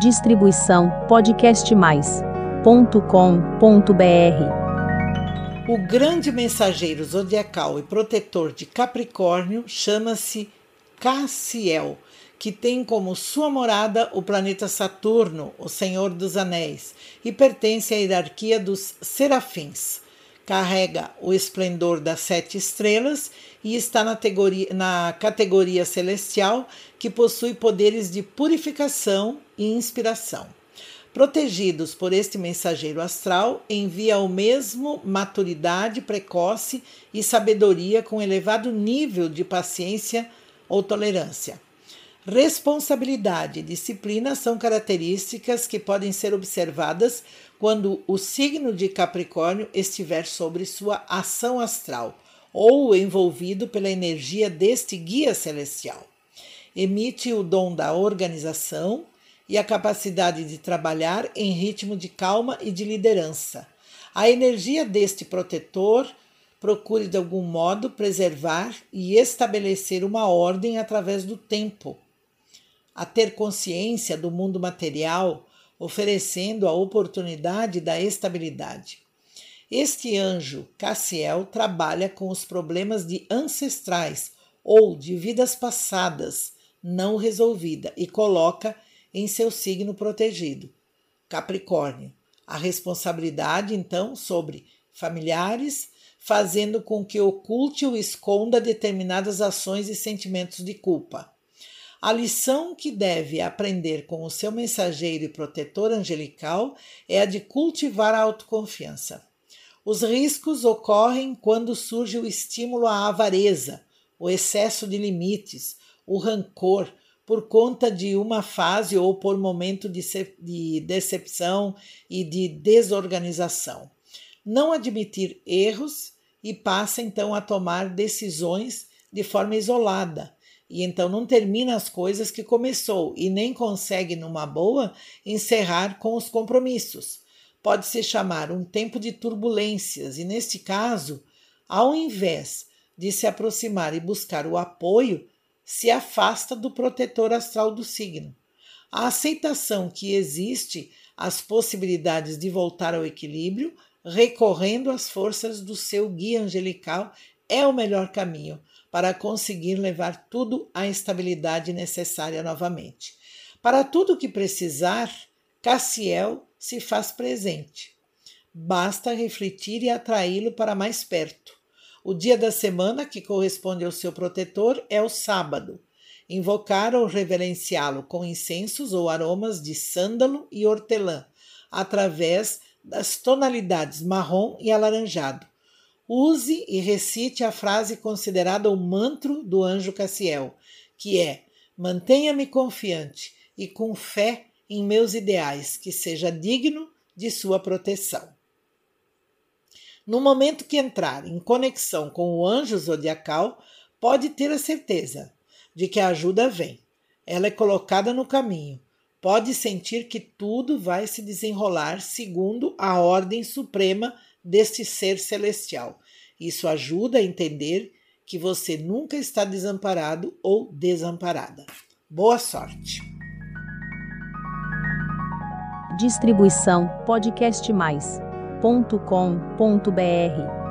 Distribuição podcastmais.com.br. O grande mensageiro zodiacal e protetor de Capricórnio chama-se Cassiel, que tem como sua morada o planeta Saturno, o Senhor dos Anéis, e pertence à hierarquia dos serafins carrega o esplendor das sete estrelas e está na categoria, na categoria celestial que possui poderes de purificação e inspiração. Protegidos por este mensageiro astral, envia ao mesmo maturidade precoce e sabedoria com elevado nível de paciência ou tolerância. Responsabilidade e disciplina são características que podem ser observadas quando o signo de Capricórnio estiver sobre sua ação astral ou envolvido pela energia deste guia celestial. Emite o dom da organização e a capacidade de trabalhar em ritmo de calma e de liderança. A energia deste protetor procure de algum modo preservar e estabelecer uma ordem através do tempo a ter consciência do mundo material, oferecendo a oportunidade da estabilidade. Este anjo, Cassiel, trabalha com os problemas de ancestrais ou de vidas passadas não resolvida e coloca em seu signo protegido, Capricórnio, a responsabilidade então sobre familiares, fazendo com que oculte ou esconda determinadas ações e sentimentos de culpa. A lição que deve aprender com o seu mensageiro e protetor angelical é a de cultivar a autoconfiança. Os riscos ocorrem quando surge o estímulo à avareza, o excesso de limites, o rancor, por conta de uma fase ou por momento de, de decepção e de desorganização. Não admitir erros e passa então a tomar decisões de forma isolada, e então não termina as coisas que começou e nem consegue, numa boa, encerrar com os compromissos. Pode se chamar um tempo de turbulências, e neste caso, ao invés de se aproximar e buscar o apoio, se afasta do protetor astral do signo. A aceitação que existe as possibilidades de voltar ao equilíbrio, recorrendo às forças do seu guia angelical, é o melhor caminho para conseguir levar tudo à estabilidade necessária novamente. Para tudo que precisar, Cassiel se faz presente. Basta refletir e atraí-lo para mais perto. O dia da semana que corresponde ao seu protetor é o sábado. Invocar ou reverenciá-lo com incensos ou aromas de sândalo e hortelã, através das tonalidades marrom e alaranjado. Use e recite a frase considerada o mantro do anjo Cassiel, que é: Mantenha-me confiante e com fé em meus ideais, que seja digno de sua proteção. No momento que entrar em conexão com o anjo zodiacal, pode ter a certeza de que a ajuda vem. Ela é colocada no caminho. Pode sentir que tudo vai se desenrolar segundo a ordem suprema deste ser celestial. Isso ajuda a entender que você nunca está desamparado ou desamparada. Boa sorte! Distribuição podcastmais.com.br